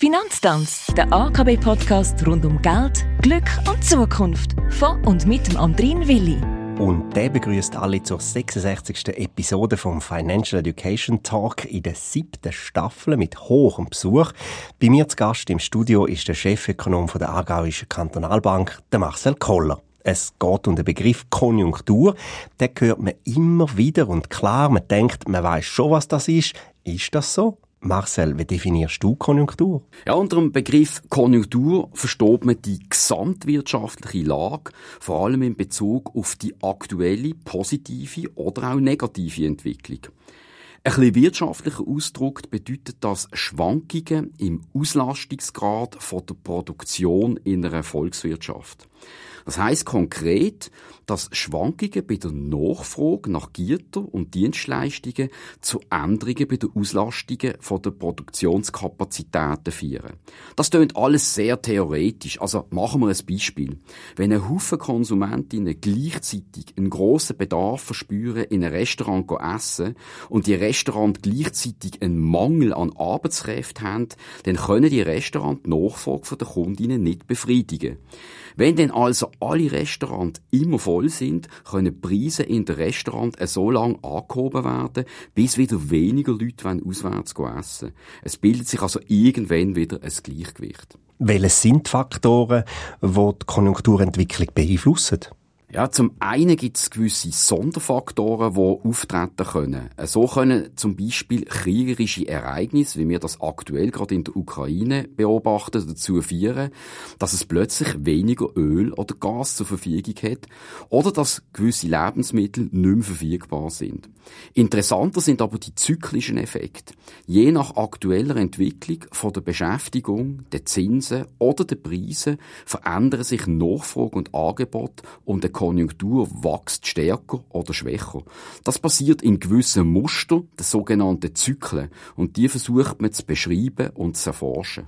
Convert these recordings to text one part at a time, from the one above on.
Finanztanz, der AKB-Podcast rund um Geld, Glück und Zukunft. Von und mit dem Andrin Willi. Und der begrüßt alle zur 66. Episode vom Financial Education Talk in der siebten Staffel mit hohem Besuch. Bei mir zu Gast im Studio ist der Chefökonom der Aargauischen Kantonalbank, der Marcel Koller. Es geht um den Begriff Konjunktur. Den hört man immer wieder und klar, man denkt, man weiß schon, was das ist. Ist das so? Marcel, wie definierst du Konjunktur? Ja, unter dem Begriff Konjunktur versteht man die gesamtwirtschaftliche Lage, vor allem in Bezug auf die aktuelle positive oder auch negative Entwicklung. Ein bisschen wirtschaftlicher Ausdruck bedeutet das Schwankungen im Auslastungsgrad von der Produktion in einer Volkswirtschaft. Das heißt konkret, dass Schwankungen bei der Nachfrage nach Gütern und Dienstleistungen zu Änderungen bei der Auslastungen von der Produktionskapazitäten führen. Das klingt alles sehr theoretisch. Also machen wir ein Beispiel. Wenn ein Haufen Konsumentinnen gleichzeitig einen grossen Bedarf verspüren, in einem Restaurant essen und die Restaurant gleichzeitig einen Mangel an Arbeitskräften haben, dann können die Restaurant die Nachfrage der Kundinnen nicht befriedigen. Wenn denn also alle Restaurants immer voll sind, können die Preise in den Restaurants so lange angehoben werden, bis wieder weniger Leute auswärts essen Es bildet sich also irgendwann wieder ein Gleichgewicht. Welche sind die Faktoren, die die Konjunkturentwicklung beeinflussen? Ja, zum einen gibt es gewisse Sonderfaktoren, die auftreten können. So können zum Beispiel kriegerische Ereignisse, wie wir das aktuell gerade in der Ukraine beobachten, dazu führen, dass es plötzlich weniger Öl oder Gas zur Verfügung hat oder dass gewisse Lebensmittel nicht mehr verfügbar sind. Interessanter sind aber die zyklischen Effekte. Je nach aktueller Entwicklung von der Beschäftigung, der Zinsen oder der Preise verändern sich Nachfrage und Angebot und Konjunktur wächst stärker oder schwächer. Das passiert in gewissen Mustern, der sogenannten Zyklen, und die versucht man zu beschreiben und zu erforschen.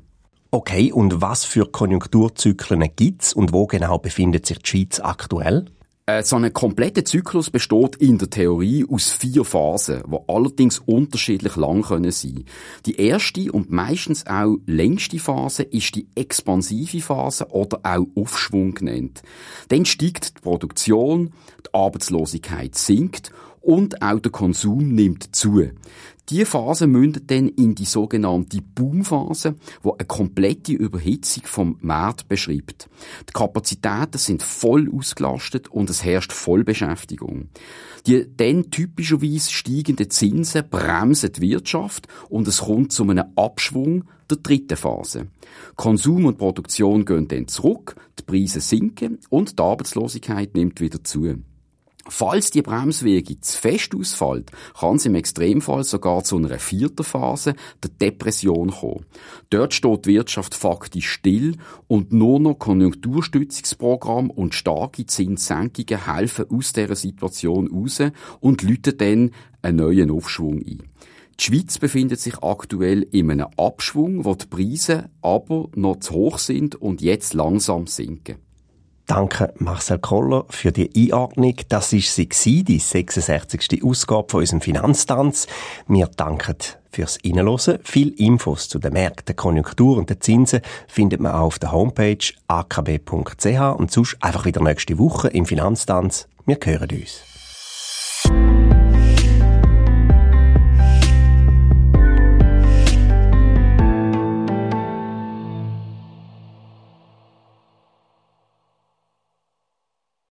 Okay, und was für Konjunkturzyklen gibt's und wo genau befindet sich die Schweiz aktuell? Äh, so ein kompletter Zyklus besteht in der Theorie aus vier Phasen, die allerdings unterschiedlich lang können sein. Die erste und meistens auch längste Phase ist die expansive Phase oder auch Aufschwung genannt. Dann steigt die Produktion, die Arbeitslosigkeit sinkt und auch der Konsum nimmt zu. Diese Phase mündet dann in die sogenannte Boomphase, wo eine komplette Überhitzung vom Markt beschreibt. Die Kapazitäten sind voll ausgelastet und es herrscht Vollbeschäftigung. Die dann typischerweise steigenden Zinsen bremsen die Wirtschaft und es kommt zu einem Abschwung der dritten Phase. Konsum und Produktion gehen dann zurück, die Preise sinken und die Arbeitslosigkeit nimmt wieder zu. Falls die Bremswege zu fest ausfällt, kann es im Extremfall sogar zu einer vierten Phase der Depression kommen. Dort steht die Wirtschaft faktisch still und nur noch Konjunkturstützungsprogramm und starke Zinssenkungen helfen aus dieser Situation raus und läuten dann einen neuen Aufschwung ein. Die Schweiz befindet sich aktuell in einem Abschwung, wo die Preise aber noch zu hoch sind und jetzt langsam sinken. Danke Marcel Koller für die Einordnung. Das ist sie die 66. Ausgabe von unserem Finanztanz. Wir danken fürs Reinhören. Viel Infos zu den Märkten, der Konjunktur und den Zinsen findet man auch auf der Homepage akb.ch und sonst einfach wieder nächste Woche im Finanztanz. Wir hören uns.